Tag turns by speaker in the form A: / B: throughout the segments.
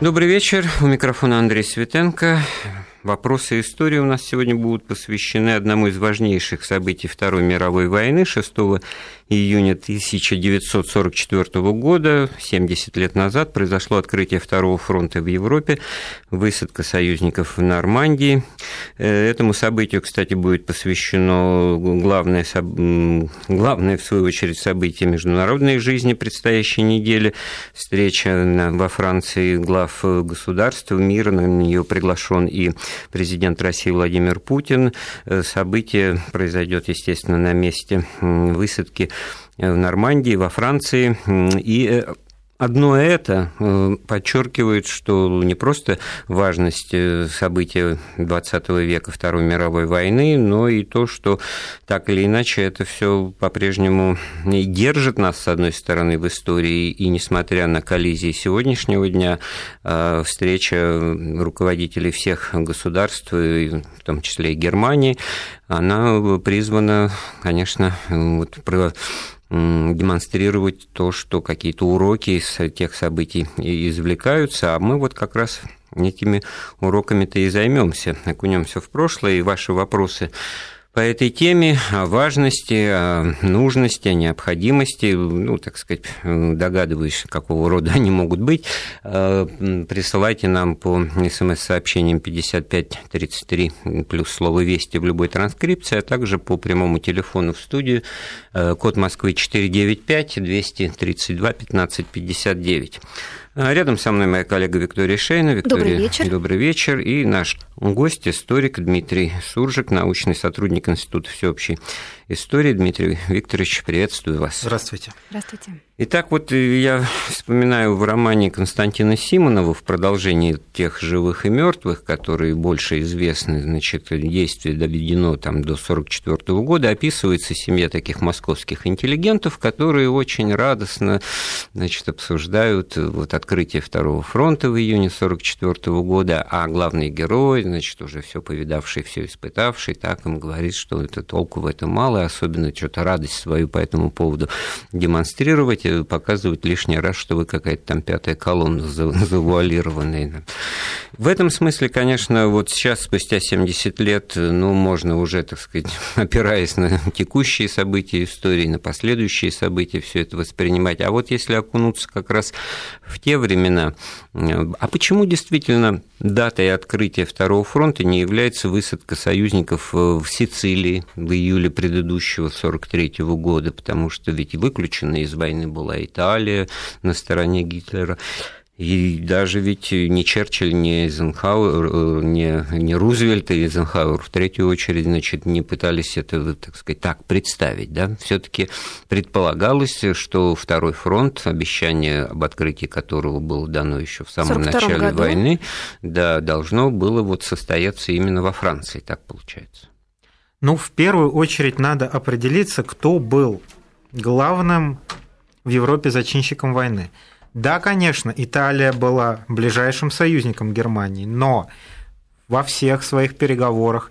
A: Добрый вечер. У микрофона Андрей Светенко. Вопросы истории у нас сегодня будут посвящены одному из важнейших событий Второй мировой войны 6 июня 1944 года, 70 лет назад, произошло открытие Второго фронта в Европе, высадка союзников в Нормандии. Э, этому событию, кстати, будет посвящено главное, главное в свою очередь, событие международной жизни предстоящей недели, встреча во Франции глав государств мира, на нее приглашен и президент России Владимир Путин. Э, событие произойдет, естественно, на месте высадки в Нормандии, во Франции. И э, Одно это э, подчеркивает, что не просто важность э, события XX века, Второй мировой войны, но и то, что так или иначе это все по-прежнему держит нас, с одной стороны, в истории, и несмотря на коллизии сегодняшнего дня, встреча руководителей всех государств, в том числе и Германии, она призвана, конечно, вот, демонстрировать то, что какие-то уроки из тех событий извлекаются, а мы вот как раз этими уроками-то и займемся, окунемся в прошлое, и ваши вопросы по этой теме, о важности, о нужности, о необходимости, ну, так сказать, догадываюсь, какого рода они могут быть, э, присылайте нам по смс-сообщениям 5533 плюс слово «Вести» в любой транскрипции, а также по прямому телефону в студию, э, код Москвы 495 232 1559. А рядом со мной моя коллега Виктория Шейна. Виктория, добрый вечер. Добрый вечер. И наш гость, историк Дмитрий Суржик, научный сотрудник Института всеобщей истории. Дмитрий Викторович, приветствую вас.
B: Здравствуйте.
C: Здравствуйте.
A: Итак, вот я вспоминаю в романе Константина Симонова в продолжении тех живых и мертвых, которые больше известны, значит, действие доведено там до 1944 года, описывается семья таких московских интеллигентов, которые очень радостно, значит, обсуждают вот открытие Второго фронта в июне 1944 года, а главный герой, значит, уже все повидавший, все испытавший, так им говорит, что это толку в этом мало, особенно что-то радость свою по этому поводу демонстрировать, показывать лишний раз, что вы какая-то там пятая колонна завуалированная. В этом смысле, конечно, вот сейчас, спустя 70 лет, ну, можно уже, так сказать, опираясь на текущие события истории, на последующие события, все это воспринимать. А вот если окунуться как раз в те времена, а почему действительно датой открытия Второго фронта не является высадка союзников в Сицилии в июле предыдущего 1943 года, потому что ведь выключена из войны была Италия на стороне Гитлера. И даже ведь не Черчилль, не Эйзенхауэр, не, не Рузвельт и Эйзенхауэр в третью очередь, значит, не пытались это, так сказать, так представить, да, все таки предполагалось, что Второй фронт, обещание об открытии которого было дано еще в самом начале году. войны, да, должно было вот состояться именно во Франции, так получается.
B: Ну, в первую очередь надо определиться, кто был главным в Европе зачинщиком войны. Да, конечно, Италия была ближайшим союзником Германии, но во всех своих переговорах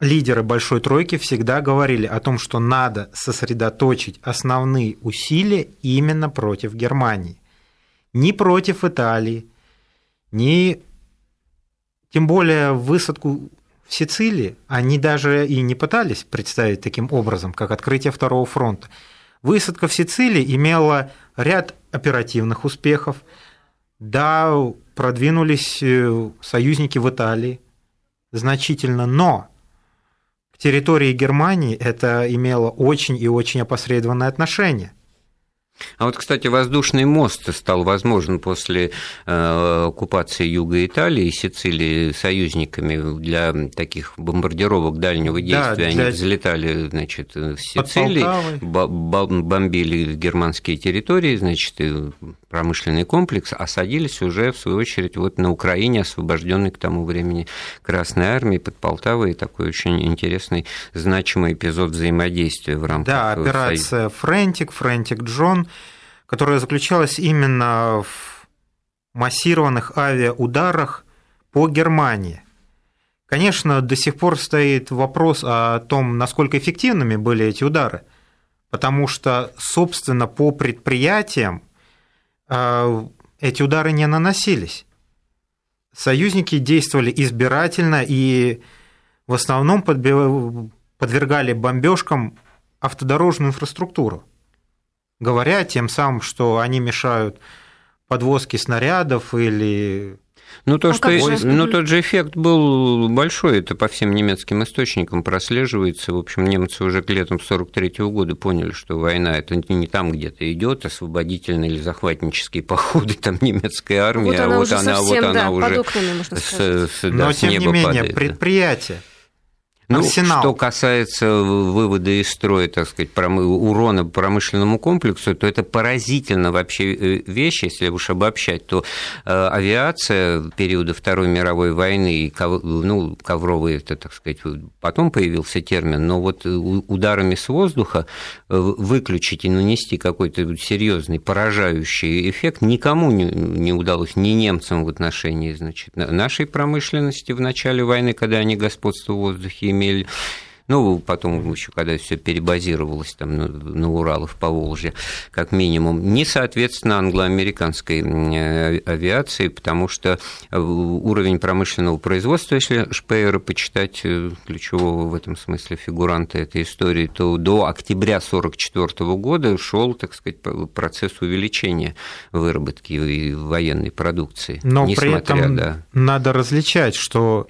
B: лидеры Большой Тройки всегда говорили о том, что надо сосредоточить основные усилия именно против Германии. Не против Италии, не тем более высадку в Сицилии они даже и не пытались представить таким образом, как открытие Второго фронта. Высадка в Сицилии имела ряд оперативных успехов. Да, продвинулись э, союзники в Италии значительно, но к территории Германии это имело очень и очень опосредованное отношение.
A: А вот, кстати, воздушный мост стал возможен после э, оккупации Юга Италии и Сицилии союзниками для таких бомбардировок дальнего действия. Да, для... Они взлетали, значит, в Сицилии, бомбили германские территории, значит, промышленный комплекс, а садились уже, в свою очередь, вот на Украине, освобожденной к тому времени Красной Армией под Полтавой, такой очень интересный, значимый эпизод взаимодействия в рамках...
B: Да, операция «Френтик», «Френтик Джон», которая заключалась именно в массированных авиаударах по Германии. Конечно, до сих пор стоит вопрос о том, насколько эффективными были эти удары, потому что, собственно, по предприятиям эти удары не наносились. Союзники действовали избирательно и в основном подвергали бомбежкам автодорожную инфраструктуру, говоря тем самым, что они мешают подвозке снарядов или
A: ну, то, а что, же? ну, тот же эффект был большой, это по всем немецким источникам прослеживается. В общем, немцы уже к летом 43 -го года поняли, что война это не там где-то идет, освободительные или захватнические походы там немецкой армии, вот
C: а
A: вот
C: она,
A: вот
C: да,
A: она уже
C: окнами, с,
A: с, да,
B: Но,
A: с
B: тем
A: неба
B: не менее,
A: падает.
B: предприятие,
A: ну,
B: арсенал.
A: что касается вывода из строя, так сказать, урона промышленному комплексу, то это поразительно вообще э, вещь, если уж обобщать, то э, авиация периода Второй мировой войны, ну, ковровый, это, так сказать, потом появился термин, но вот ударами с воздуха э, выключить и нанести какой-то серьезный поражающий эффект никому не удалось, ни немцам в отношении, значит, нашей промышленности в начале войны, когда они господство в воздухе имели. Ну, потом еще, когда все перебазировалось там на, на Уралов по Волжье, как минимум, не соответственно англо-американской э, авиации, потому что э, уровень промышленного производства, если Шпеера почитать э, ключевого в этом смысле фигуранта этой истории, то до октября 1944 года шел, так сказать, процесс увеличения выработки военной продукции.
B: Но при этом да... надо различать, что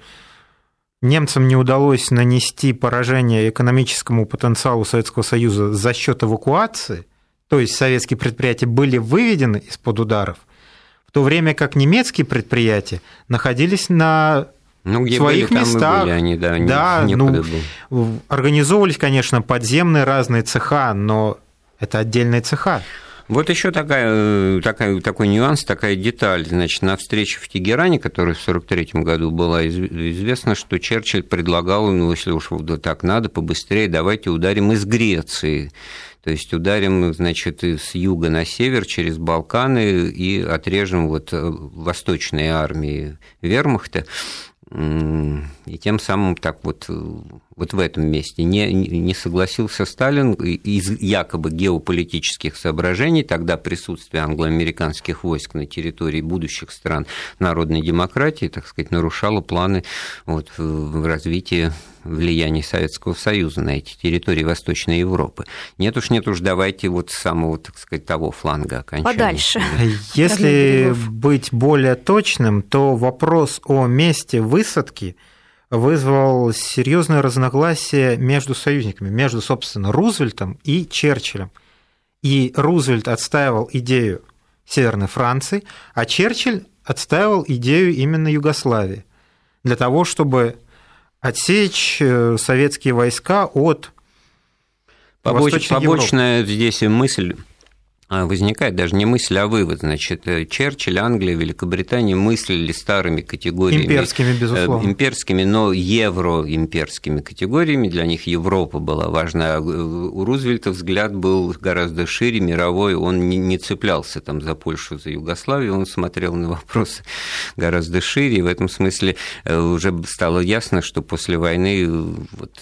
B: Немцам не удалось нанести поражение экономическому потенциалу Советского Союза за счет эвакуации, то есть советские предприятия были выведены из-под ударов, в то время как немецкие предприятия находились на ну, где своих были, местах.
A: были они, да,
B: да ну, был. организовывались, конечно, подземные разные цеха, но это отдельные цеха.
A: Вот еще такая, э, такая, такой нюанс, такая деталь. Значит, на встрече в Тегеране, которая в 1943 году была, известно, что Черчилль предлагал, ну, если уж так надо, побыстрее, давайте ударим из Греции. То есть ударим, значит, с юга на север через Балканы и отрежем вот э, восточные армии вермахта и тем самым так вот, э, вот в этом месте не, не согласился Сталин из якобы геополитических соображений, тогда присутствие англоамериканских войск на территории будущих стран народной демократии, так сказать, нарушало планы вот, в развитии влияния Советского Союза на эти территории Восточной Европы. Нет уж, нет уж, давайте вот с самого, так сказать, того фланга окончания.
C: Подальше.
B: Если быть более точным, то вопрос о месте высадки вызвал серьезное разногласие между союзниками, между, собственно, Рузвельтом и Черчиллем. И Рузвельт отстаивал идею Северной Франции, а Черчилль отстаивал идею именно Югославии для того, чтобы отсечь э, советские войска от
A: Побоч, побочная Европы. здесь мысль возникает даже не мысль, а вывод. Значит, э, Черчилль, Англия, Великобритания мыслили старыми категориями.
B: Имперскими, безусловно.
A: Э, имперскими, но евроимперскими категориями. Для них Европа была важна. А у Рузвельта взгляд был гораздо шире, мировой. Он не цеплялся там за Польшу, за Югославию. Он смотрел на вопросы гораздо шире. И в этом смысле э, уже стало ясно, что после войны вот,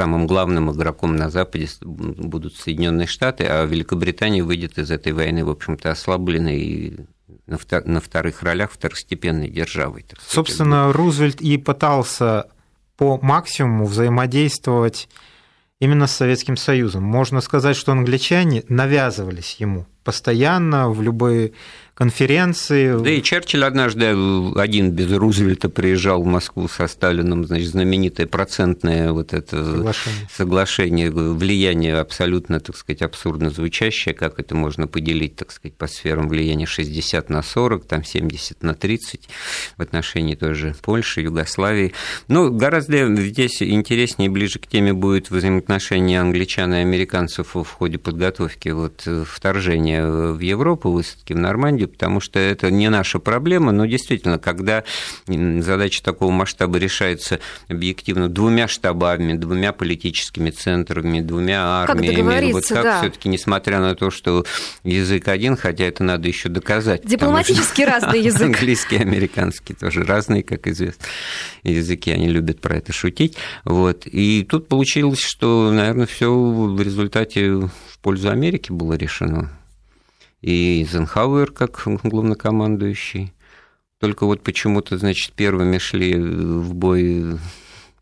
A: самым главным игроком на Западе будут Соединенные Штаты, а Великобритания выйдет из этой войны, в общем-то, ослабленной и на вторых ролях второстепенной державой.
B: Собственно, Рузвельт и пытался по максимуму взаимодействовать именно с Советским Союзом. Можно сказать, что англичане навязывались ему постоянно в любые конференции.
A: Да и Черчилль однажды один без Рузвельта приезжал в Москву со Сталином, значит, знаменитое процентное вот это соглашение, соглашение влияние абсолютно, так сказать, абсурдно звучащее, как это можно поделить, так сказать, по сферам влияния 60 на 40, там 70 на 30 в отношении тоже Польши, Югославии. Ну, гораздо здесь интереснее ближе к теме будет взаимоотношения англичан и американцев в ходе подготовки вот вторжения в Европу, высадки в Нормандию, потому что это не наша проблема, но действительно, когда задача такого масштаба решается объективно двумя штабами, двумя политическими центрами, двумя армиями, вот как да. все-таки, несмотря на то, что язык один, хотя это надо еще доказать.
C: Дипломатически разный язык.
A: Английский, американский тоже разные, как известно, языки, они любят про это шутить. Вот. И тут получилось, что, наверное, все в результате в пользу Америки было решено. И Эйзенхауэр как главнокомандующий. Только вот почему-то, значит, первыми шли в бой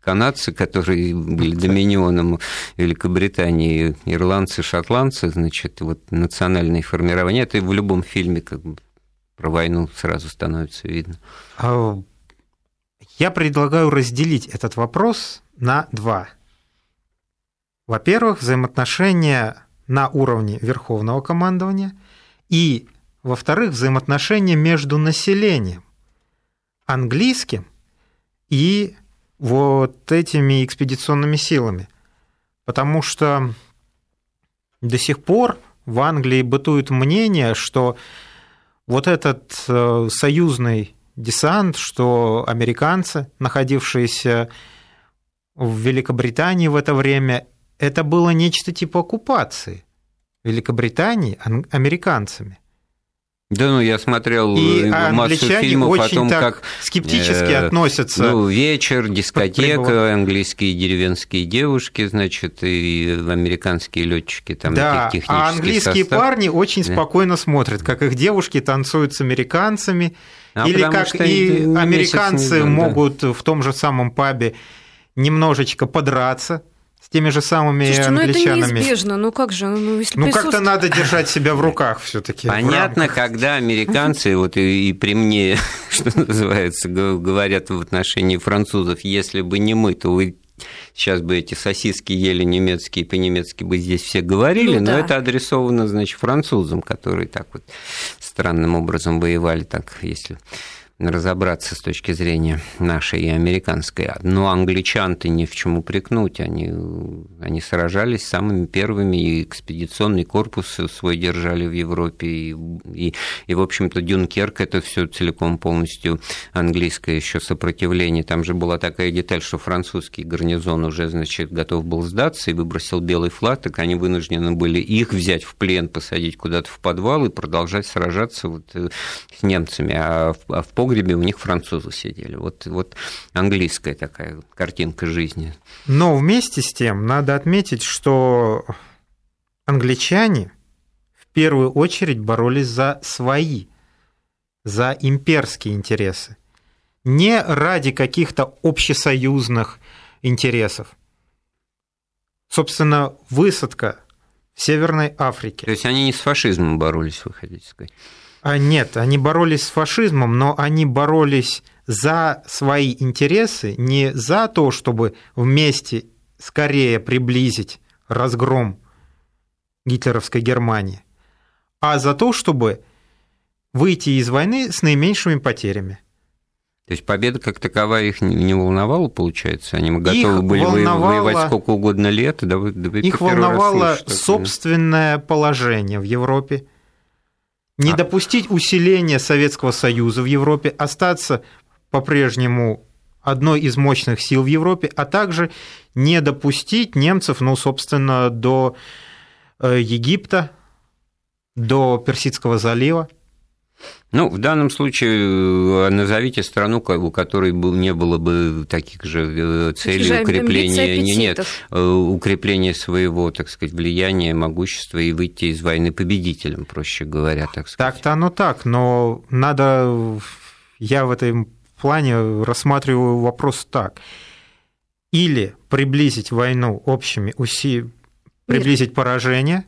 A: канадцы, которые были доминионом Великобритании, ирландцы, шотландцы, значит, вот национальные формирования, это в любом фильме как бы про войну сразу становится видно. А,
B: я предлагаю разделить этот вопрос на два. Во-первых, взаимоотношения на уровне верховного командования и, во-вторых, взаимоотношения между населением английским и вот этими экспедиционными силами. Потому что до сих пор в Англии бытует мнение, что вот этот э, союзный десант, что американцы, находившиеся в Великобритании в это время, это было нечто типа оккупации Великобритании американцами.
A: Да, ну я смотрел и
B: э, массу фильмов очень о том, как скептически э, относятся.
A: Ну, вечер, дискотека, английские деревенские девушки, значит, и американские летчики там
B: да, а английские
A: состав.
B: парни очень да. спокойно смотрят, как их девушки танцуют с американцами, а или как и американцы могут в том же самом пабе немножечко подраться с теми же самыми Слушайте, англичанами.
C: Ну это неизбежно, ну как же?
B: Ну, если ну как-то надо держать себя в руках все таки
A: Понятно, когда американцы, вот и, и при мне, что называется, говорят в отношении французов, если бы не мы, то вы сейчас бы эти сосиски ели немецкие, по-немецки бы здесь все говорили, ну, но да. это адресовано, значит, французам, которые так вот странным образом воевали, так, если разобраться с точки зрения нашей и американской. Но англичан-то ни в чем упрекнуть. Они, они сражались самыми первыми, и экспедиционный корпус свой держали в Европе. И, и, и в общем-то, Дюнкерк – это все целиком полностью английское еще сопротивление. Там же была такая деталь, что французский гарнизон уже, значит, готов был сдаться и выбросил белый флаг, так они вынуждены были их взять в плен, посадить куда-то в подвал и продолжать сражаться вот э, с немцами. А в, а в погребе у них французы сидели. Вот, вот английская такая картинка жизни.
B: Но вместе с тем надо отметить, что англичане в первую очередь боролись за свои, за имперские интересы. Не ради каких-то общесоюзных интересов. Собственно, высадка в Северной Африке.
A: То есть они не с фашизмом боролись, вы хотите сказать?
B: А нет, они боролись с фашизмом, но они боролись за свои интересы, не за то, чтобы вместе скорее приблизить разгром гитлеровской Германии, а за то, чтобы выйти из войны с наименьшими потерями.
A: То есть победа как таковая их не волновала, получается? Они готовы их были волновало... воевать сколько угодно лет? Да вы, да вы
B: их волновало собственное положение в Европе – не а. допустить усиления Советского Союза в Европе, остаться по-прежнему одной из мощных сил в Европе, а также не допустить немцев, ну, собственно, до э, Египта, до Персидского залива.
A: Ну, в данном случае э, назовите страну, у которой не было бы таких же э, целей же укрепления, не, нет, э, укрепления своего, так сказать, влияния, могущества и выйти из войны победителем, проще говоря, так сказать.
B: Так-то оно так, но надо, я в этом плане рассматриваю вопрос так. Или приблизить войну общими усилиями, приблизить поражение,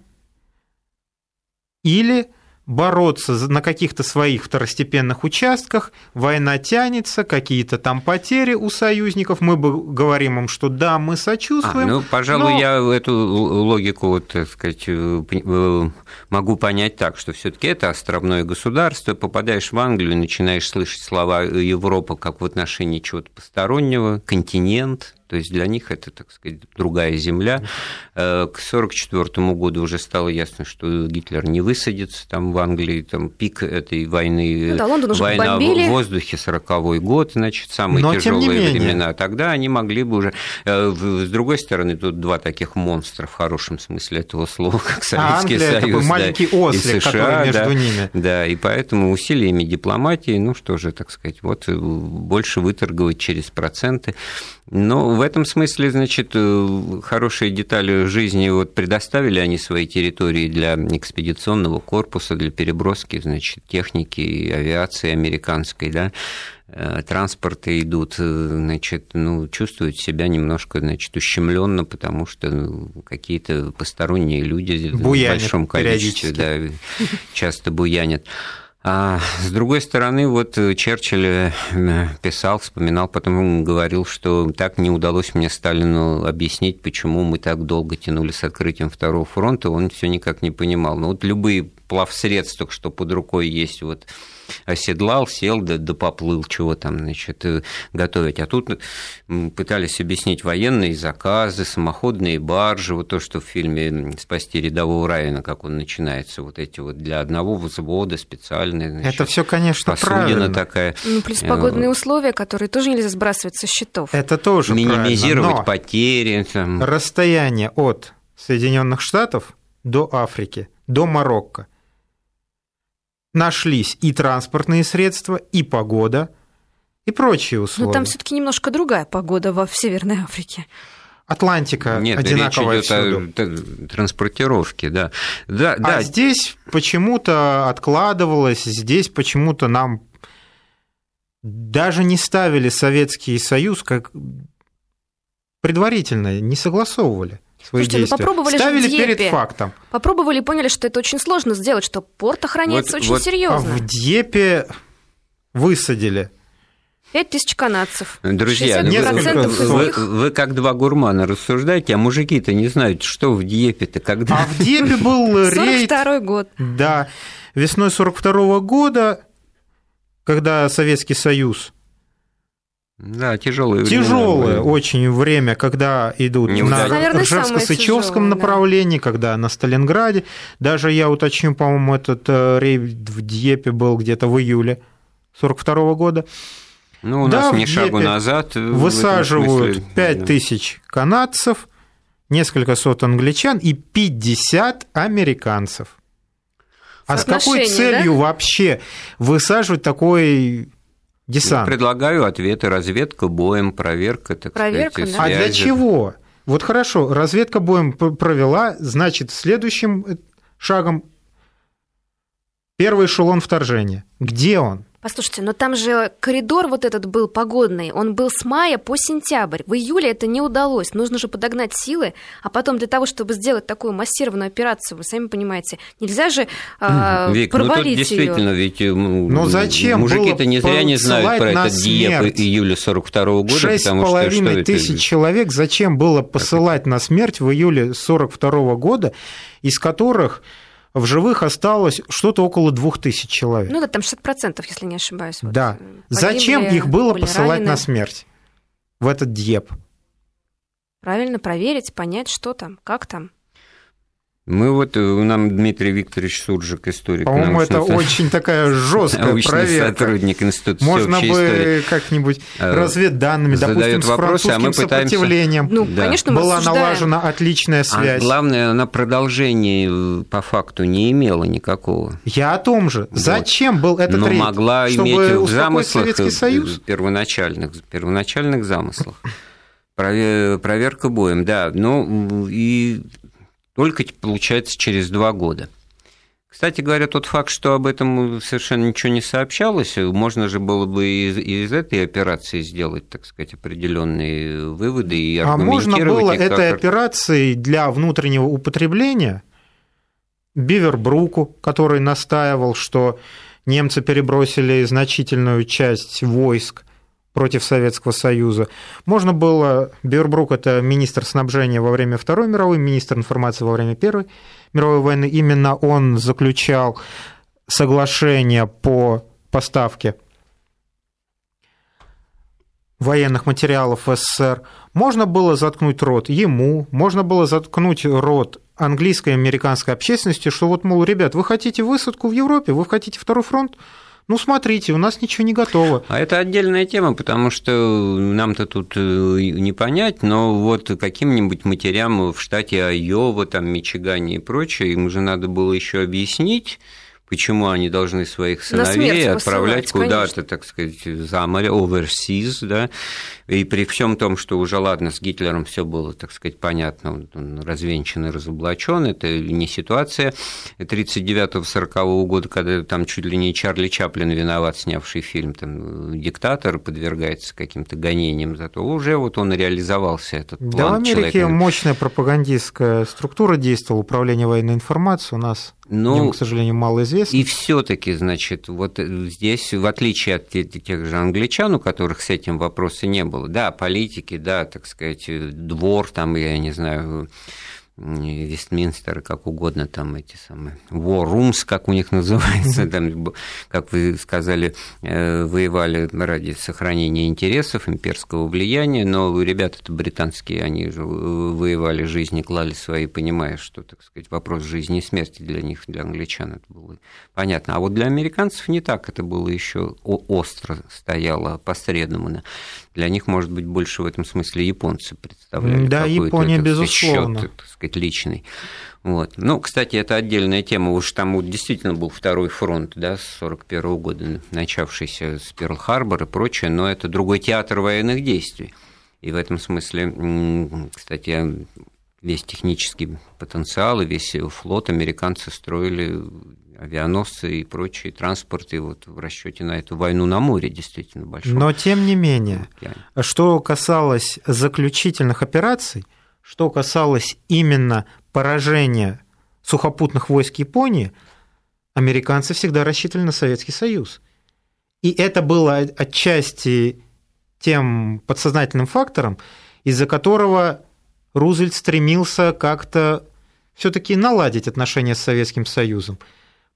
B: или бороться на каких-то своих второстепенных участках, война тянется, какие-то там потери у союзников, мы бы говорим им, что да, мы сочувствуем. А,
A: ну, пожалуй, но... я эту логику, вот, так сказать, э, э, могу понять так, что все таки это островное государство, попадаешь в Англию, начинаешь слышать слова Европа как в отношении чего-то постороннего, континент, то есть для них это, так сказать, другая земля. Э, к 1944 году уже стало ясно, что Гитлер не высадится там в Англии, там пик этой войны, ну, да, война бомбили. в воздухе, 40-й год, значит, самые Но, тяжелые времена. Тогда они могли бы уже... Э, с другой стороны, тут два таких монстра в хорошем смысле этого слова, как а Советский а Союз такой
B: маленький да, ослик, и США, между
A: да,
B: ними.
A: Да, и поэтому усилиями дипломатии, ну что же, так сказать, вот э, больше выторговать через проценты. Но в этом смысле, значит, э, хорошие детали жизни вот предоставили они свои территории для экспедиционного корпуса, для переброски, значит, техники авиации американской, да, э, транспорты идут, э, значит, ну, чувствуют себя немножко, значит, ущемленно, потому что ну, какие-то посторонние люди буянят в большом количестве, да, часто буянят. А с другой стороны, вот Черчилль э, писал, вспоминал, потом говорил, что так не удалось мне Сталину объяснить, почему мы так долго тянули с открытием Второго фронта, он все никак не понимал. Но вот любые плавсредства, что под рукой есть, вот оседлал, сел, да, да поплыл, чего там, значит, э, готовить. А тут пытались объяснить военные заказы, самоходные баржи, вот то, что в фильме «Спасти рядового Райана», как он начинается, вот эти вот для одного взвода специальные.
B: Значит, Это все, конечно, правильно.
A: такая.
C: Ну, плюс погодные э, условия, которые тоже нельзя сбрасывать со счетов.
B: Это тоже
A: Минимизировать Но потери. Там.
B: Расстояние от Соединенных Штатов до Африки, до Марокко нашлись и транспортные средства, и погода, и прочие условия.
C: Но там все-таки немножко другая погода в Северной Африке.
B: Атлантика
A: Нет,
B: одинаковая
A: речь идет о транспортировке, да. да,
B: а да. здесь почему-то откладывалось, здесь почему-то нам даже не ставили Советский Союз как предварительно, не согласовывали свои Слушайте, ну действия. Попробовали Ставили же в Дьепе. перед фактом.
C: Попробовали и поняли, что это очень сложно сделать, что порт охраняется вот, очень вот, серьезно.
B: А в Дьепе высадили.
C: Пять тысяч канадцев.
A: Друзья, ну вы, вы, вы, вы как два гурмана рассуждаете, а мужики-то не знают, что в Дьепе-то когда.
B: А в Дьепе был рейд...
C: 42 год.
B: Да, весной 42 -го года, когда Советский Союз
A: да, тяжелое
B: время. Тяжелое очень время, когда идут Не на Ржевско-Сычевском направлении, когда на Сталинграде. Даже я уточню, по-моему, этот э, рейд в Дьепе был где-то в июле 42 года.
A: Ну, у да, нас ни шагу назад.
B: Высаживают 5 тысяч канадцев, несколько сот англичан и 50 американцев. А с какой целью да? вообще высаживать такой десант.
A: Я предлагаю ответы. Разведка боем, проверка, так
C: проверка,
A: сказать,
C: да?
B: А для чего? Вот хорошо, разведка боем провела, значит, следующим э, шагом первый эшелон вторжения. Где он?
C: Послушайте, но там же коридор вот этот был погодный, он был с мая по сентябрь. В июле это не удалось. Нужно же подогнать силы, а потом для того, чтобы сделать такую массированную операцию, вы сами понимаете, нельзя же э, Вик, провалить ну тут
A: действительно,
C: её.
A: ведь но зачем мужики-то не зря не знают про этот диеп июля 42 -го года,
B: Шесть потому что что тысяч это... человек зачем было посылать на смерть в июле 42 -го года, из которых в живых осталось что-то около двух тысяч человек.
C: Ну да, там 60%, если не ошибаюсь.
B: Вот да. Погибли, Зачем их было посылать ранены. на смерть в этот Дьеп?
C: Правильно проверить, понять, что там, как там.
A: Мы вот, э, нам Дмитрий Викторович Суржик, историк.
B: По-моему, это очень такая жесткая проверка.
A: сотрудник Института
B: Можно бы как-нибудь э, разведданными, допустим, с вопросы, а мы пытаемся... сопротивлением. Ну,
C: да. конечно, мы
B: Была обсуждаем. налажена отличная а связь.
A: А главное, она продолжения э, по факту не имела никакого.
B: Я о том же. Вот. Зачем был этот
A: Но
B: рейд?
A: могла иметь в замыслах первоначальных, первоначальных замыслах. Проверка боем, да. Ну, и только, получается, через два года. Кстати говоря, тот факт, что об этом совершенно ничего не сообщалось, можно же было бы из, из этой операции сделать, так сказать, определенные выводы и
B: А можно было их, этой как... операцией для внутреннего употребления Бивербруку, который настаивал, что немцы перебросили значительную часть войск против Советского Союза. Можно было, Бюрбрук – это министр снабжения во время Второй мировой, министр информации во время Первой мировой войны. Именно он заключал соглашение по поставке военных материалов в СССР. Можно было заткнуть рот ему, можно было заткнуть рот английской и американской общественности, что вот, мол, ребят, вы хотите высадку в Европе, вы хотите второй фронт, ну, смотрите, у нас ничего не готово.
A: А это отдельная тема, потому что нам-то тут э, не понять, но вот каким-нибудь матерям в штате Айова, там, Мичигане и прочее, им же надо было еще объяснить, почему они должны своих сыновей отправлять куда-то, так сказать, за море, overseas, да, и при всем том, что уже, ладно, с Гитлером все было, так сказать, понятно, он развенчан и разоблачен, это не ситуация 39-40 года, когда там чуть ли не Чарли Чаплин виноват, снявший фильм, там, диктатор подвергается каким-то гонениям, зато уже вот он реализовался, этот план
B: Да, в Америке человека. мощная пропагандистская структура действовала, управление военной информацией у нас ну, Нем, к сожалению, мало известно.
A: И все-таки, значит, вот здесь, в отличие от тех же англичан, у которых с этим вопроса не было, да, политики, да, так сказать, двор, там, я не знаю, Вестминстер, как угодно, там эти самые war rooms, как у них называется, там, как вы сказали, э, воевали ради сохранения интересов, имперского влияния, но ребята-то британские, они же воевали жизни, клали свои, понимая, что, так сказать, вопрос жизни и смерти для них, для англичан это было понятно. А вот для американцев не так, это было еще остро стояло посредному. Для них, может быть, больше в этом смысле японцы представляли.
B: Да, Япония, безусловно.
A: Счет, так сказать, личный. Вот. Ну, кстати, это отдельная тема. Уж там вот действительно был второй фронт, да, с 41 года, начавшийся с Перл-Харбор и прочее, но это другой театр военных действий. И в этом смысле, кстати, весь технический потенциал и весь флот американцы строили авианосцы и прочие транспорты вот в расчете на эту войну на море действительно большой.
B: Но тем не менее, что касалось заключительных операций, что касалось именно поражения сухопутных войск Японии, американцы всегда рассчитывали на Советский Союз. И это было отчасти тем подсознательным фактором, из-за которого Рузвельт стремился как-то все-таки наладить отношения с Советским Союзом.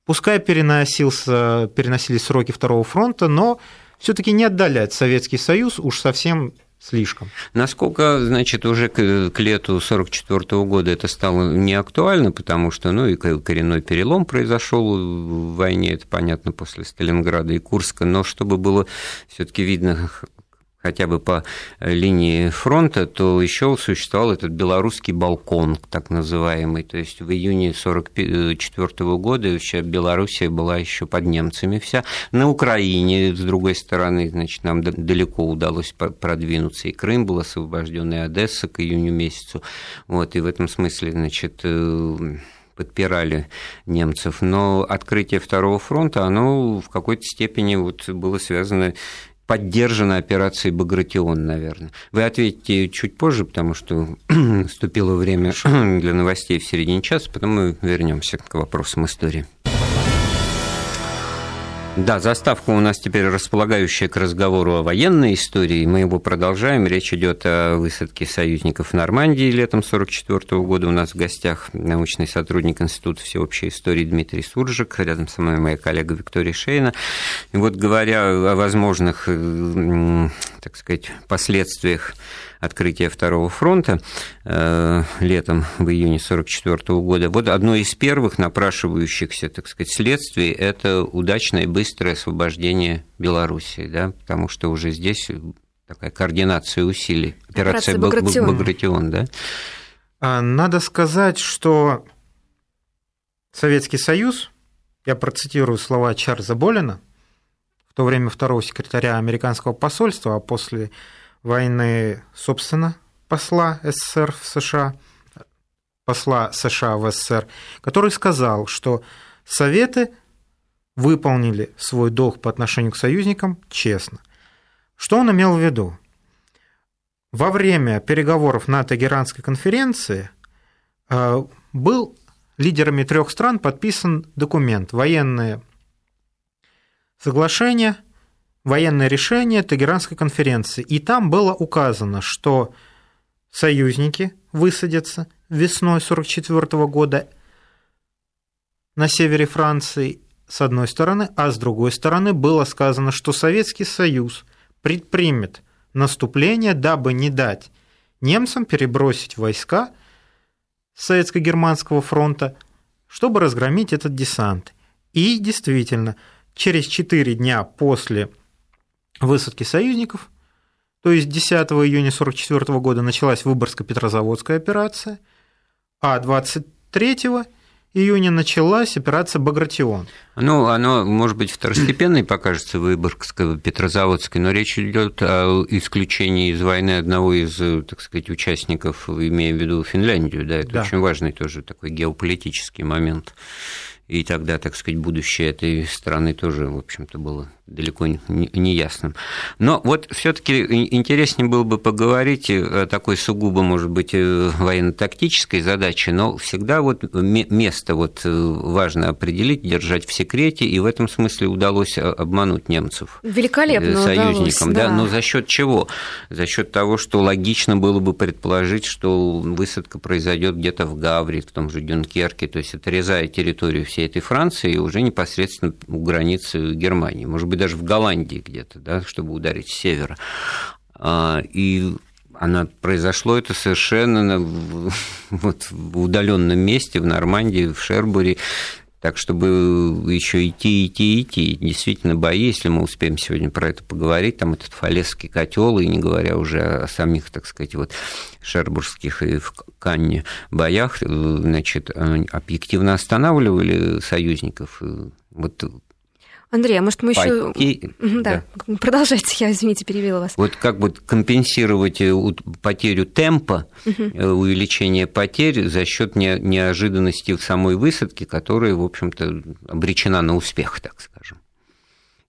B: Пускай переносился, переносились сроки Второго фронта, но все-таки не отдалять Советский Союз уж совсем слишком.
A: Насколько, значит, уже к, к лету 1944 года это стало не актуально, потому что, ну, и коренной перелом произошел в войне, это понятно, после Сталинграда и Курска, но чтобы было все-таки видно хотя бы по линии фронта, то еще существовал этот белорусский балкон, так называемый. То есть в июне 1944 года еще Белоруссия была еще под немцами вся. На Украине, с другой стороны, значит, нам далеко удалось продвинуться. И Крым был освобожден, и Одесса к июню месяцу. Вот, и в этом смысле, значит, э, подпирали немцев, но открытие Второго фронта, оно в какой-то степени вот было связано поддержана операцией «Багратион», наверное. Вы ответите чуть позже, потому что наступило время для новостей в середине часа, потом мы вернемся к вопросам истории. Да, заставка у нас теперь располагающая к разговору о военной истории. Мы его продолжаем. Речь идет о высадке союзников в Нормандии летом 1944 года. У нас в гостях научный сотрудник Института всеобщей истории Дмитрий Суржик. Рядом со мной моя коллега Виктория Шейна. И вот говоря о возможных, так сказать, последствиях открытия Второго фронта э, летом в июне 1944 года. Вот одно из первых напрашивающихся, так сказать, следствий – это удачное и быстрое освобождение Белоруссии, да, потому что уже здесь такая координация усилий. Операция, Операция Багратион. Багратион, да?
B: А, надо сказать, что Советский Союз, я процитирую слова Чарльза Болина, то время второго секретаря американского посольства, а после войны, собственно, посла СССР в США, посла США в СССР, который сказал, что Советы выполнили свой долг по отношению к союзникам честно. Что он имел в виду? Во время переговоров на Тегеранской конференции э, был лидерами трех стран подписан документ «Военное соглашение военное решение Тегеранской конференции, и там было указано, что союзники высадятся весной 1944 года на севере Франции с одной стороны, а с другой стороны было сказано, что Советский Союз предпримет наступление, дабы не дать немцам перебросить войска Советско-Германского фронта, чтобы разгромить этот десант. И действительно, через 4 дня после высадки союзников, то есть 10 июня 1944 года началась Выборгско-Петрозаводская операция, а 23 июня началась операция «Багратион».
A: Ну, оно, может быть, второстепенной покажется Выборгской, Петрозаводской, но речь идет о исключении из войны одного из, так сказать, участников, имея в виду Финляндию, да, это да. очень важный тоже такой геополитический момент. И тогда, так сказать, будущее этой страны тоже, в общем-то, было далеко не ясным. Но вот все-таки интереснее было бы поговорить о такой сугубо, может быть, э, военно-тактической задаче, но всегда вот место вот э, важно определить, держать в секрете, и в этом смысле удалось обмануть немцев.
C: Великолепно
A: э, Союзникам, удалось, да. да. Но за счет чего? За счет того, что логично было бы предположить, что высадка произойдет где-то в Гавре, в том же Дюнкерке, то есть отрезая территорию всей этой Франции и уже непосредственно у границы Германии. Может быть, быть, даже в Голландии где-то, да, чтобы ударить с севера. А, и она произошло это совершенно вот, в удаленном месте, в Нормандии, в Шербуре. Так, чтобы еще идти, идти, идти. Действительно, бои, если мы успеем сегодня про это поговорить, там этот фалесский котел, и не говоря уже о самих, так сказать, вот шербургских и в Канне боях, э, значит, объективно останавливали союзников. Вот
C: Андрей, а может мы еще... Пойти... Да, да, продолжайте, я, извините, перебила вас.
A: Вот как бы компенсировать э, потерю темпа, угу. увеличение потерь за счет неожиданности в самой высадке, которая, в общем-то, обречена на успех, так скажем.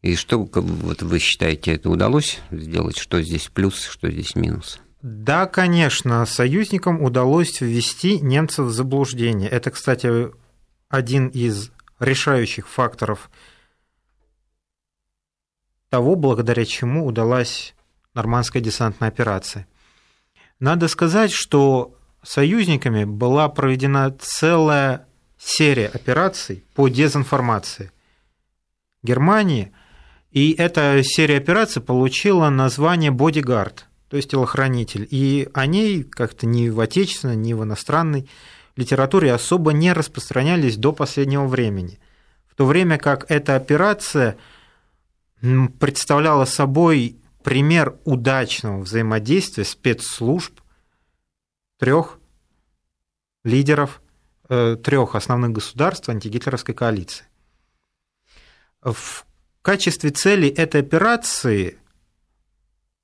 A: И что вот вы считаете, это удалось сделать? Что здесь плюс, что здесь минус?
B: Да, конечно, союзникам удалось ввести немцев в заблуждение. Это, кстати, один из решающих факторов того, благодаря чему удалась нормандская десантная операция. Надо сказать, что союзниками была проведена целая серия операций по дезинформации Германии, и эта серия операций получила название «Бодигард», то есть телохранитель, и о ней как-то ни в отечественной, ни в иностранной литературе особо не распространялись до последнего времени. В то время как эта операция – представляла собой пример удачного взаимодействия спецслужб трех лидеров э, трех основных государств антигитлеровской коалиции. В качестве цели этой операции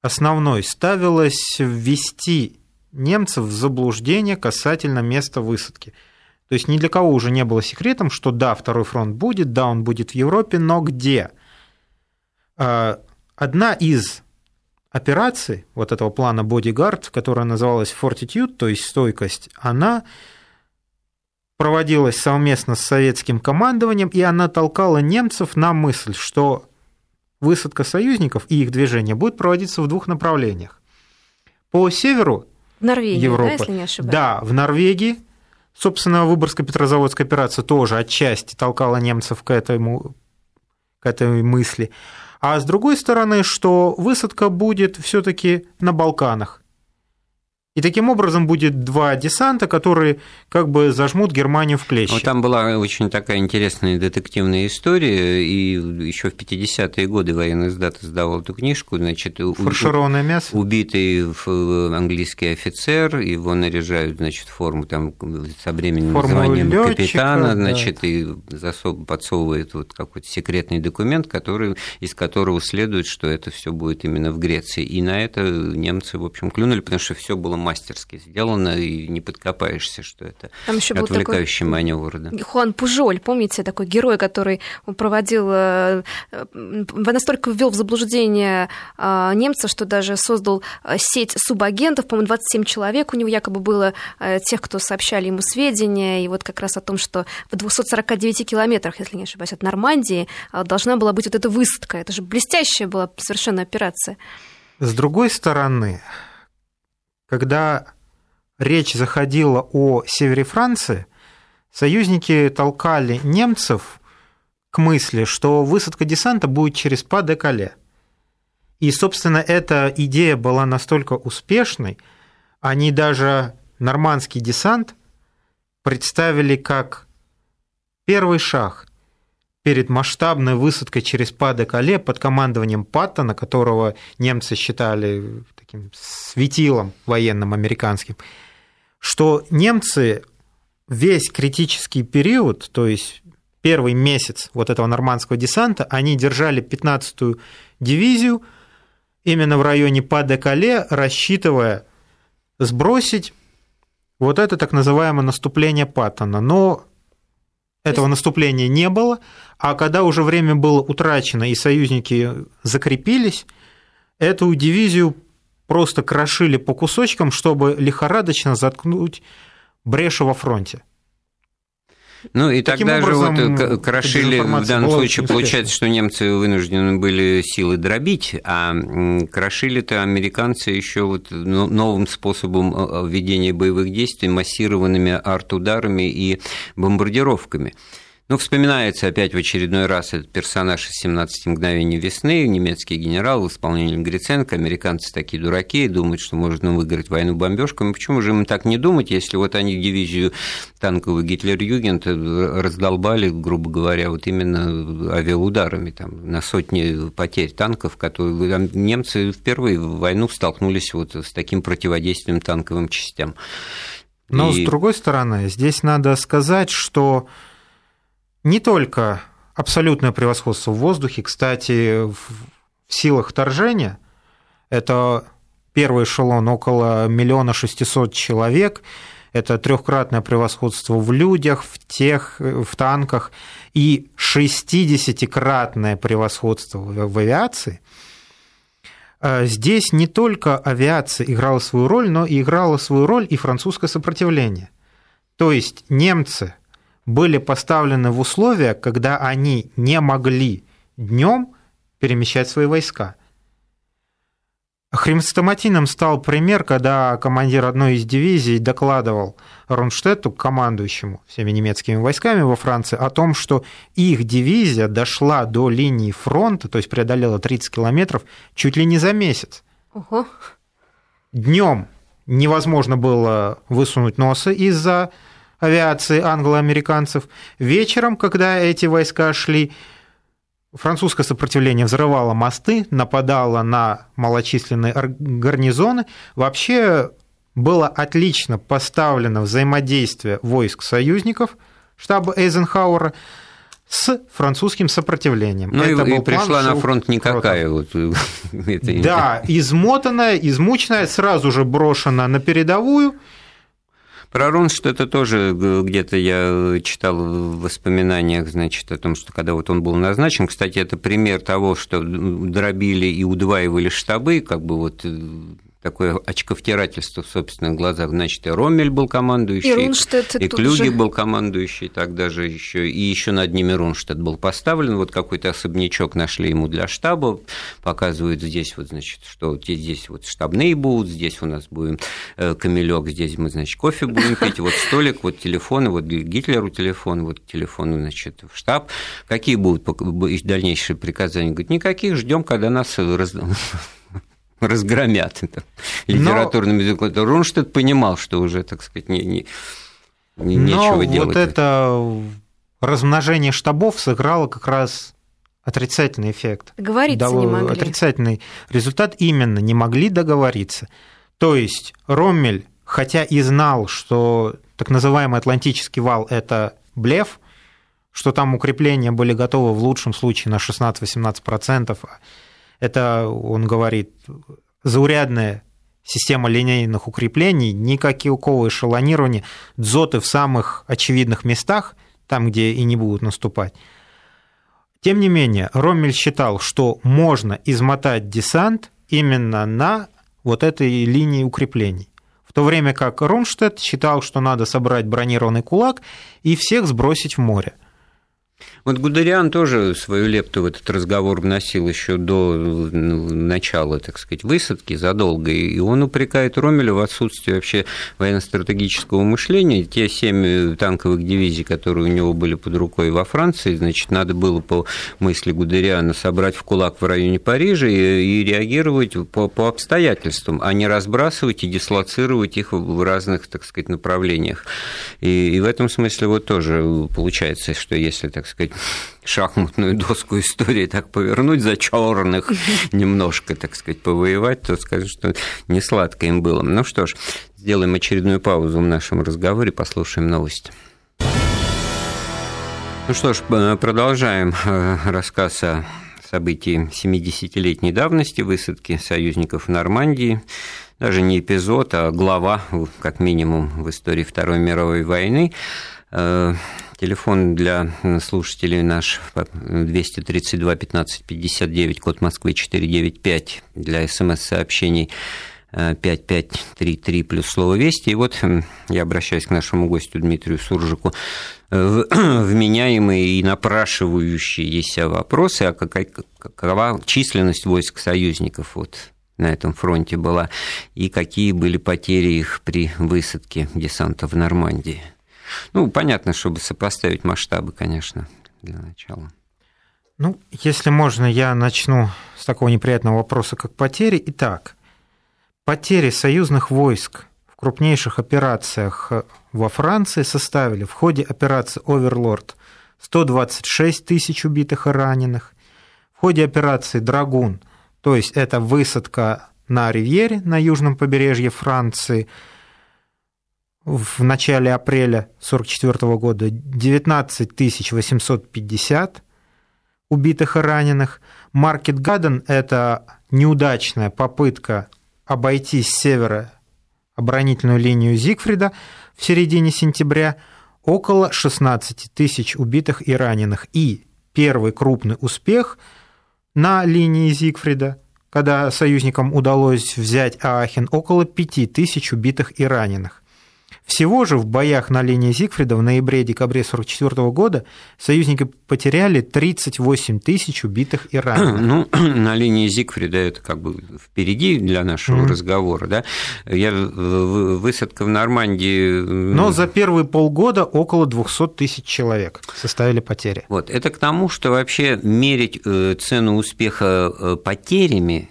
B: основной ставилось ввести немцев в заблуждение касательно места высадки. То есть ни для кого уже не было секретом, что да, второй фронт будет, да, он будет в Европе, но где – одна из операций вот этого плана Bodyguard, которая называлась Fortitude, то есть стойкость, она проводилась совместно с советским командованием, и она толкала немцев на мысль, что высадка союзников и их движение будет проводиться в двух направлениях. По северу
C: Норвегии,
B: Европы,
C: да, если не ошибаюсь.
B: Да, в Норвегии. Собственно, Выборгско-Петрозаводская операция тоже отчасти толкала немцев к, этому, к этой мысли а с другой стороны, что высадка будет все-таки на Балканах. И таким образом будет два десанта, которые как бы зажмут Германию в клещи. Вот
A: там была очень такая интересная детективная история, и еще в 50-е годы военный издат издавал эту книжку, значит,
B: Фаршированное мясо.
A: убитый английский офицер, его наряжают, значит, форму там со временным Форму званием лётчика, капитана, значит, да. и подсовывает вот какой-то секретный документ, который, из которого следует, что это все будет именно в Греции. И на это немцы, в общем, клюнули, потому что все было мастерски сделано, и не подкопаешься, что это Там еще отвлекающий был такой... маневр. Да.
C: Хуан Пужоль, помните, такой герой, который проводил, э, настолько ввел в заблуждение э, немцев, что даже создал э, сеть субагентов, по-моему, 27 человек у него якобы было тех, кто сообщали ему сведения, и вот как раз о том, что в 249 километрах, если не ошибаюсь, от Нормандии должна была быть вот эта высадка. Это же блестящая была совершенно операция.
B: С другой стороны, когда речь заходила о севере Франции, союзники толкали немцев к мысли, что высадка десанта будет через Па-де-Кале. И, собственно, эта идея была настолько успешной, они даже нормандский десант представили как первый шаг перед масштабной высадкой через Па-де-Кале под командованием Паттона, которого немцы считали таким светилом военным американским, что немцы весь критический период, то есть первый месяц вот этого нормандского десанта, они держали 15-ю дивизию именно в районе Па-де-Кале, рассчитывая сбросить вот это так называемое наступление Паттона. Но этого наступления не было, а когда уже время было утрачено и союзники закрепились, эту дивизию просто крошили по кусочкам, чтобы лихорадочно заткнуть бреши во фронте.
A: Ну и Таким тогда образом, же вот крошили, в данном случае получается, что немцы вынуждены были силы дробить, а крошили-то американцы еще вот новым способом э, ведения боевых действий, массированными арт-ударами и бомбардировками. Ну, вспоминается опять в очередной раз этот персонаж из «17 мгновений весны», немецкий генерал в исполнении Гриценко. Американцы такие дураки думают, что можно выиграть войну бомбежками. Почему же им так не думать, если вот они дивизию танковую Гитлер-Югент раздолбали, грубо говоря, вот именно авиаударами, там, на сотни потерь танков, которые там, немцы впервые в войну столкнулись вот с таким противодействием танковым частям.
B: Но, и... с другой стороны, здесь надо сказать, что не только абсолютное превосходство в воздухе, кстати, в силах вторжения, это первый эшелон около миллиона шестисот человек, это трехкратное превосходство в людях, в тех, в танках и 60-кратное превосходство в авиации. А здесь не только авиация играла свою роль, но и играла свою роль и французское сопротивление. То есть немцы – были поставлены в условия, когда они не могли днем перемещать свои войска. Хремстоматином стал пример, когда командир одной из дивизий докладывал Ронштетту, командующему всеми немецкими войсками во Франции, о том, что их дивизия дошла до линии фронта, то есть преодолела 30 километров, чуть ли не за месяц. Ого. Днем невозможно было высунуть носа из-за авиации англо-американцев. Вечером, когда эти войска шли, французское сопротивление взрывало мосты, нападало на малочисленные гарнизоны. Вообще было отлично поставлено взаимодействие войск союзников штаба Эйзенхауэра с французским сопротивлением.
A: Ну Это и, и пришла на фронт никакая. Вот,
B: да, измотанная, измученная, сразу же брошена на передовую –
A: про Ронштадта тоже где-то я читал в воспоминаниях, значит, о том, что когда вот он был назначен, кстати, это пример того, что дробили и удваивали штабы, как бы вот э, такое очковтирательство в собственных глазах. Значит, и Роммель был командующий, и, Рунштадт и Клюги же. был командующий, так даже еще, и еще над ними Рунштадт был поставлен. Вот какой-то особнячок нашли ему для штаба, показывают здесь вот, значит, что здесь вот штабные будут, здесь у нас будем э, камелек, здесь мы, значит, кофе будем пить, вот столик, вот телефоны, вот Гитлеру телефон, вот телефон, значит, в штаб. Какие будут дальнейшие приказания? Говорит, никаких, ждем, когда нас раз разгромят это литературным Но... языком. Рунштадт понимал, что уже, так сказать, не, не, не, нечего
B: вот
A: делать.
B: вот это размножение штабов сыграло как раз отрицательный эффект.
C: Договориться Дов... не могли.
B: Отрицательный результат именно не могли договориться. То есть Роммель, хотя и знал, что так называемый Атлантический вал – это блеф, что там укрепления были готовы в лучшем случае на 16-18%, это, он говорит, заурядная система линейных укреплений, никакого эшелонирования, дзоты в самых очевидных местах, там, где и не будут наступать. Тем не менее, Роммель считал, что можно измотать десант именно на вот этой линии укреплений. В то время как Ронштадт считал, что надо собрать бронированный кулак и всех сбросить в море.
A: Вот Гудериан тоже свою лепту в этот разговор вносил еще до ну, начала, так сказать, высадки задолго, и он упрекает Ромеля в отсутствии вообще военно-стратегического мышления. Те семь танковых дивизий, которые у него были под рукой во Франции, значит, надо было по мысли Гудериана собрать в кулак в районе Парижа и, и реагировать по, по обстоятельствам, а не разбрасывать и дислоцировать их в разных, так сказать, направлениях. И, и в этом смысле вот тоже получается, что если, так сказать, шахматную доску истории так повернуть за черных, немножко, так сказать, повоевать, то скажу, что не сладко им было. Ну что ж, Сделаем очередную паузу в нашем разговоре, послушаем новости. Ну что ж, продолжаем э, рассказ о событии 70-летней давности высадки союзников в Нормандии. Даже не эпизод, а глава, как минимум, в истории Второй мировой войны. Э, телефон для слушателей наш 232 15 59, код Москвы 495 для смс-сообщений 5533 плюс слово «Вести». И вот я обращаюсь к нашему гостю Дмитрию Суржику. Вменяемые и напрашивающиеся вопросы, а какова численность войск союзников вот на этом фронте была, и какие были потери их при высадке десанта в Нормандии. Ну, понятно, чтобы сопоставить масштабы, конечно, для начала.
B: Ну, если можно, я начну с такого неприятного вопроса, как потери. Итак, Потери союзных войск в крупнейших операциях во Франции составили в ходе операции «Оверлорд» 126 тысяч убитых и раненых, в ходе операции «Драгун», то есть это высадка на Ривьере, на южном побережье Франции, в начале апреля 1944 года 19 850 убитых и раненых. Маркет Гаден – это неудачная попытка обойти с севера оборонительную линию Зигфрида в середине сентября около 16 тысяч убитых и раненых. И первый крупный успех на линии Зигфрида, когда союзникам удалось взять Аахен, около 5 тысяч убитых и раненых. Всего же в боях на линии Зигфрида в ноябре-декабре 1944 года союзники потеряли 38 тысяч убитых и раненых.
A: Ну, на линии Зигфрида это как бы впереди для нашего mm-hmm. разговора, да. Я, высадка в Нормандии...
B: Но за первые полгода около 200 тысяч человек составили потери.
A: Вот, это к тому, что вообще мерить э, цену успеха э, потерями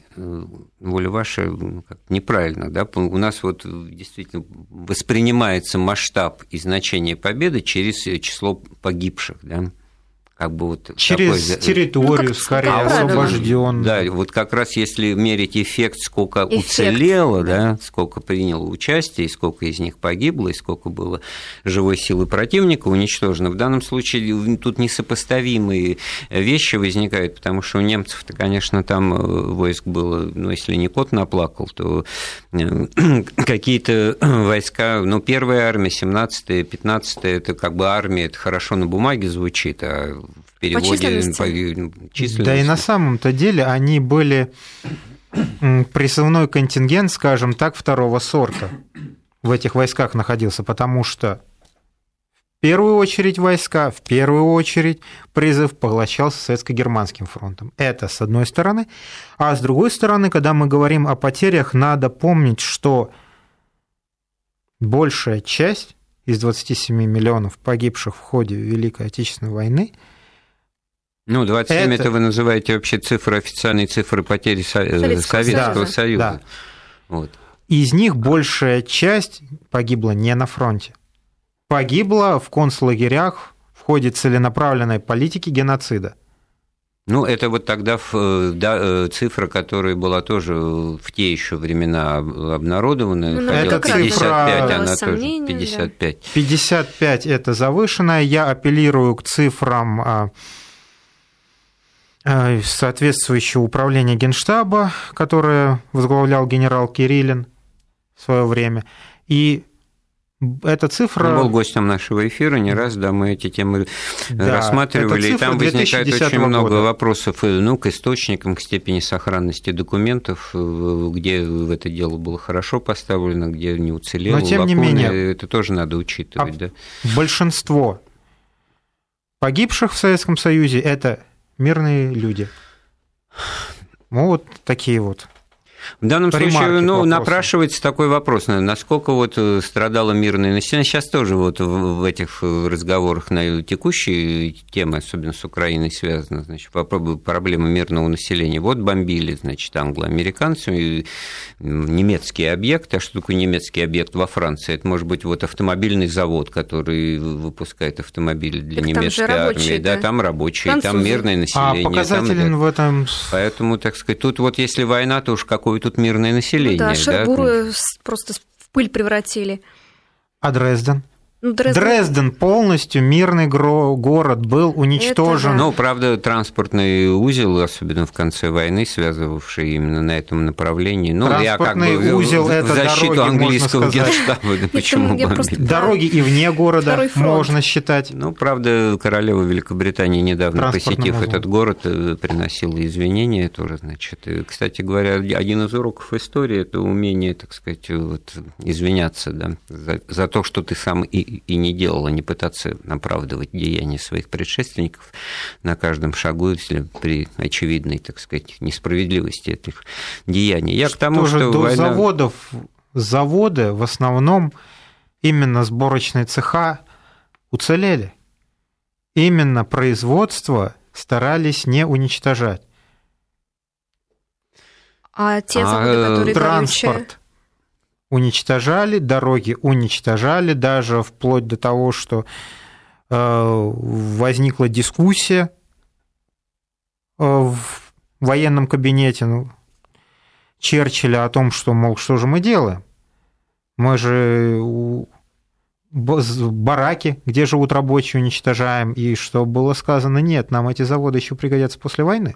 A: воля ваша как неправильно, да, у нас вот действительно воспринимается масштаб и значение победы через число погибших, да,
B: как бы вот через такой... территорию ну, скорее освобожден.
A: Да, вот как раз если мерить эффект, сколько эффект, уцелело, да. да, сколько приняло участие, и сколько из них погибло, и сколько было живой силы противника уничтожено. В данном случае тут несопоставимые вещи возникают, потому что у немцев-то, конечно, там э, войск было, ну, если не кот наплакал, то э, какие-то войска, ну, первая армия, 17-я, 15-я, это как бы армия, это хорошо на бумаге звучит, а переводе по
B: численности. Да и на самом-то деле они были призывной контингент, скажем так, второго сорта в этих войсках находился, потому что в первую очередь войска, в первую очередь призыв поглощался советско-германским фронтом. Это с одной стороны. А с другой стороны, когда мы говорим о потерях, надо помнить, что большая часть из 27 миллионов погибших в ходе Великой Отечественной войны –
A: ну, 27 это... это вы называете вообще цифры, официальные цифры потери Советского, Советского да, Союза. Да.
B: Вот. Из них большая часть погибла не на фронте. Погибла в концлагерях в ходе целенаправленной политики геноцида.
A: Ну, это вот тогда да, э, цифра, которая была тоже в те еще времена обнародована. Ну,
B: это 55, цифра... она тоже 55. Да. 55 это завышенная. Я апеллирую к цифрам а, Э, соответствующего управления Генштаба, которое возглавлял генерал Кириллин в свое время. И эта цифра...
A: Он был гостем нашего эфира, не раз, да, мы эти темы да, рассматривали, и там возникает очень года. много вопросов ну, к источникам, к степени сохранности документов, э, где в это дело было хорошо поставлено, где не уцелело,
B: Но, тем
A: лакуны,
B: не менее,
A: это тоже надо учитывать. А да.
B: Большинство погибших в Советском Союзе – это мирные люди. Ну, вот такие вот
A: в данном случае ну, напрашивается такой вопрос, насколько вот э, страдало мирное население. Сейчас тоже вот в этих э, разговорах на текущие темы, особенно с Украиной, связаны, значит, проблема мирного населения. Вот бомбили, значит, англо-американцы, немецкий объект. А что такое немецкий объект во Франции? Это может быть вот автомобильный завод, который выпускает автомобили для так немецкой армии. Рабочие, да? да, там рабочие, Французы. там мирное население. А
B: показателен там, в этом...
A: Поэтому, так сказать, тут вот если война, то уж какой тут мирное население. Ну
C: да, Шербуры да? просто пыль превратили.
B: А Дрезден?
C: Ну,
B: Дрезден... Дрезден полностью мирный город был уничтожен.
A: Ну, правда, транспортный узел, особенно в конце войны, связывавший именно на этом направлении. Ну,
B: транспортный
A: я как бы
B: узел
A: в,
B: это
A: защиту
B: дороги,
A: английского генштаба,
C: ну,
A: почему бы
C: просто...
B: Дороги и вне города можно считать.
A: Ну, правда, королева Великобритании недавно, посетив узел. этот город, э, приносила извинения тоже, значит. И, кстати говоря, один из уроков истории – это умение, так сказать, вот, извиняться да, за, за то, что ты сам и и не делала, не пытаться оправдывать деяния своих предшественников на каждом шагу, если при очевидной, так сказать, несправедливости этих деяний. Я
B: что
A: к тому,
B: же
A: что
B: до
A: война...
B: заводов, заводы в основном именно сборочные цеха уцелели. Именно производство старались не уничтожать.
C: А те заводы, а, которые
B: транспорт, уничтожали, дороги уничтожали, даже вплоть до того, что э, возникла дискуссия э, в военном кабинете ну, Черчилля о том, что, мол, что же мы делаем? Мы же бараки, где живут рабочие, уничтожаем, и что было сказано, нет, нам эти заводы еще пригодятся после войны.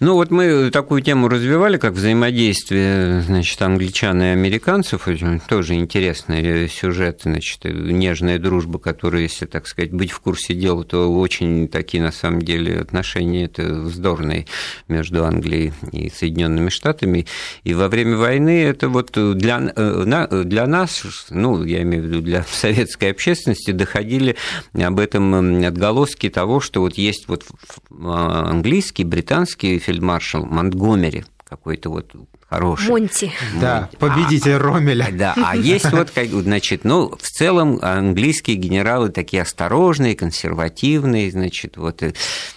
A: Ну вот мы такую тему развивали, как взаимодействие, значит, англичан и американцев, тоже интересный сюжет, значит, нежная дружба, которая, если, так сказать, быть в курсе дела, то очень такие, на самом деле, отношения это вздорные между Англией и Соединенными Штатами, и во время войны это вот для, э, для нас, ну, я имею в виду для Совета советской общественности доходили об этом отголоски того, что вот есть вот а, английский, британский фельдмаршал Монтгомери, какой-то вот хороший.
C: Монти.
B: Да, победитель а, Ромеля.
A: Да, а есть вот, значит, ну, в целом английские генералы такие осторожные, консервативные, значит, вот э,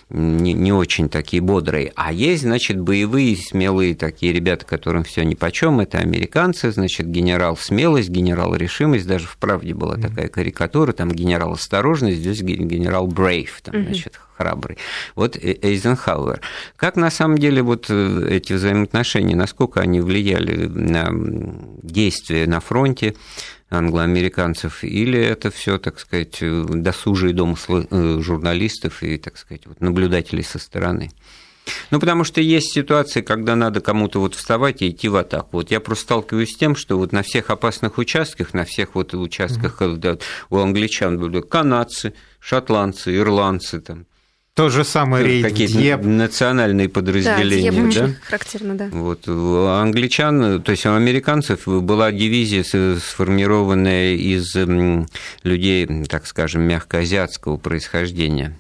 A: не, не очень такие бодрые. А есть, значит, боевые, смелые такие ребята, которым все ни по чем. Это американцы, значит, генерал смелость, генерал решимость. Даже в правде была такая карикатура, там генерал осторожность, здесь генерал брейв, там, значит, храбрый. Вот э, Эйзенхауэр. Как на самом деле вот э, эти взаимоотношения, насколько они влияли на действия на фронте, англоамериканцев, или это все, так сказать, досужие домыслы э, журналистов и, так сказать, вот наблюдателей со стороны? Ну, потому что есть ситуации, когда надо кому-то вот вставать и идти в атаку. Вот я просто сталкиваюсь с тем, что вот на всех опасных участках, на всех вот участках mm-hmm. у англичан были канадцы, шотландцы, ирландцы, там,
B: то же самое рейд
A: Какие-то Дьеп. национальные подразделения. Да,
C: Дьеп да? характерно, да.
A: Вот. У англичан, то есть у американцев была дивизия, сформированная из людей, так скажем, мягкоазиатского происхождения.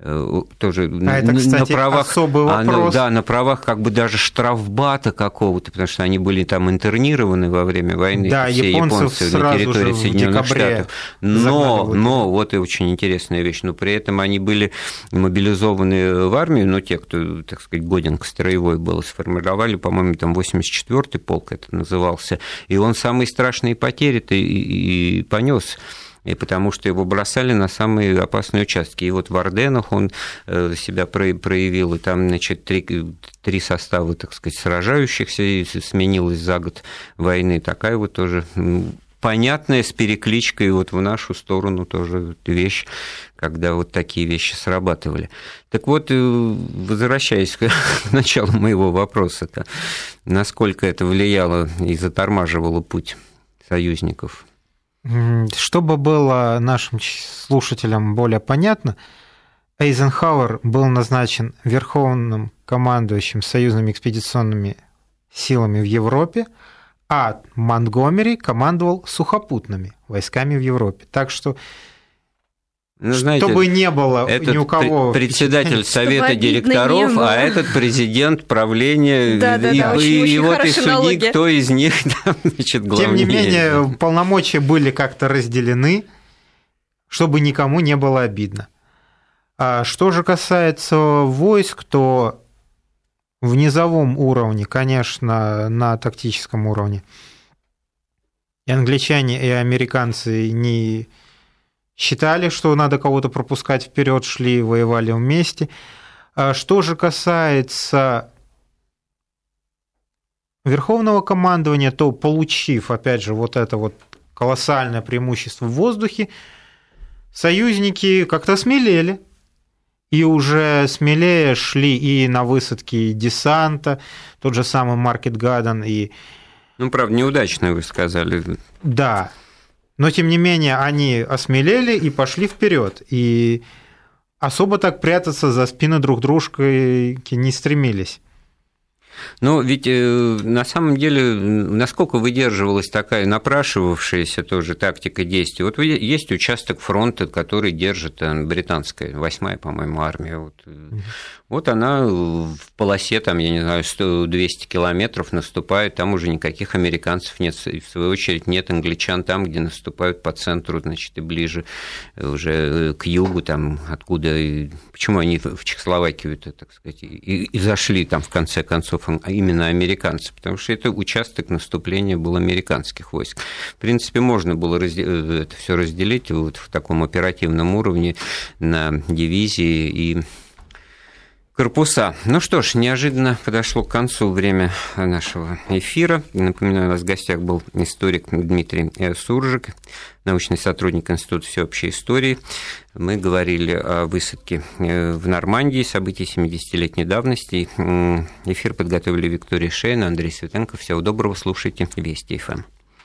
B: Э, тоже а это, кстати, на правах, особый вопрос.
A: А, ну, да, на правах как бы даже штрафбата какого-то, потому что они были там интернированы во время войны,
B: да,
A: все японцы на территории Соединенных Штатов. Но, но вот и очень интересная вещь, но при этом они были мобилизованы в армию, но те, кто, так сказать, годен к строевой был, сформировали, по-моему, там 84-й полк это назывался, и он самые страшные потери-то и, и понес и потому что его бросали на самые опасные участки. И вот в Орденах он э, себя проявил, и там, значит, три, три состава, так сказать, сражающихся, и сменилось за год войны. Такая вот тоже понятная с перекличкой вот в нашу сторону тоже вещь, когда вот такие вещи срабатывали. Так вот, э, возвращаясь к началу моего вопроса, насколько это влияло и затормаживало путь союзников –
B: чтобы было нашим слушателям более понятно, Эйзенхауэр был назначен верховным командующим союзными экспедиционными силами в Европе, а Монтгомери командовал сухопутными войсками в Европе. Так что ну, знаете, Чтобы не было
A: этот
B: ни у кого...
A: председатель совета директоров, а этот президент правления,
C: да, да,
A: и,
C: да,
A: и,
C: очень,
A: и
C: очень
A: вот и суди,
C: налоги.
A: кто из них, да, значит, главнее.
B: Тем не менее, полномочия были как-то разделены, чтобы никому не было обидно. А что же касается войск, то в низовом уровне, конечно, на тактическом уровне, и англичане, и американцы не считали, что надо кого-то пропускать вперед, шли, воевали вместе. А что же касается Верховного командования, то получив, опять же, вот это вот колоссальное преимущество в воздухе, союзники как-то смелели, и уже смелее шли и на высадки десанта, тот же самый Маркет Гаден и...
A: Ну, правда, неудачно вы сказали.
B: Да, но тем не менее они осмелели и пошли вперед. И особо так прятаться за спины друг дружки не стремились.
A: Но ведь э, на самом деле, насколько выдерживалась такая напрашивавшаяся тоже тактика действий? Вот есть участок фронта, который держит э, британская, восьмая, по-моему, армия. Вот, угу. вот она в полосе, там, я не знаю, 100-200 километров наступает, там уже никаких американцев нет, и в свою очередь нет англичан там, где наступают по центру, значит, и ближе уже к югу, там, откуда, почему они в Чехословакию, так сказать, и, и зашли там в конце концов а именно американцы, потому что это участок наступления был американских войск. В принципе, можно было раздел... это все разделить вот в таком оперативном уровне на дивизии и корпуса. Ну что ж, неожиданно подошло к концу время нашего эфира. Напоминаю, у нас в гостях был историк Дмитрий Суржик, научный сотрудник Института всеобщей истории. Мы говорили о высадке э, в Нормандии, события 70-летней давности. Эфир подготовили Виктория Шейна, Андрей Светенко. Всего доброго, слушайте Вести ФМ.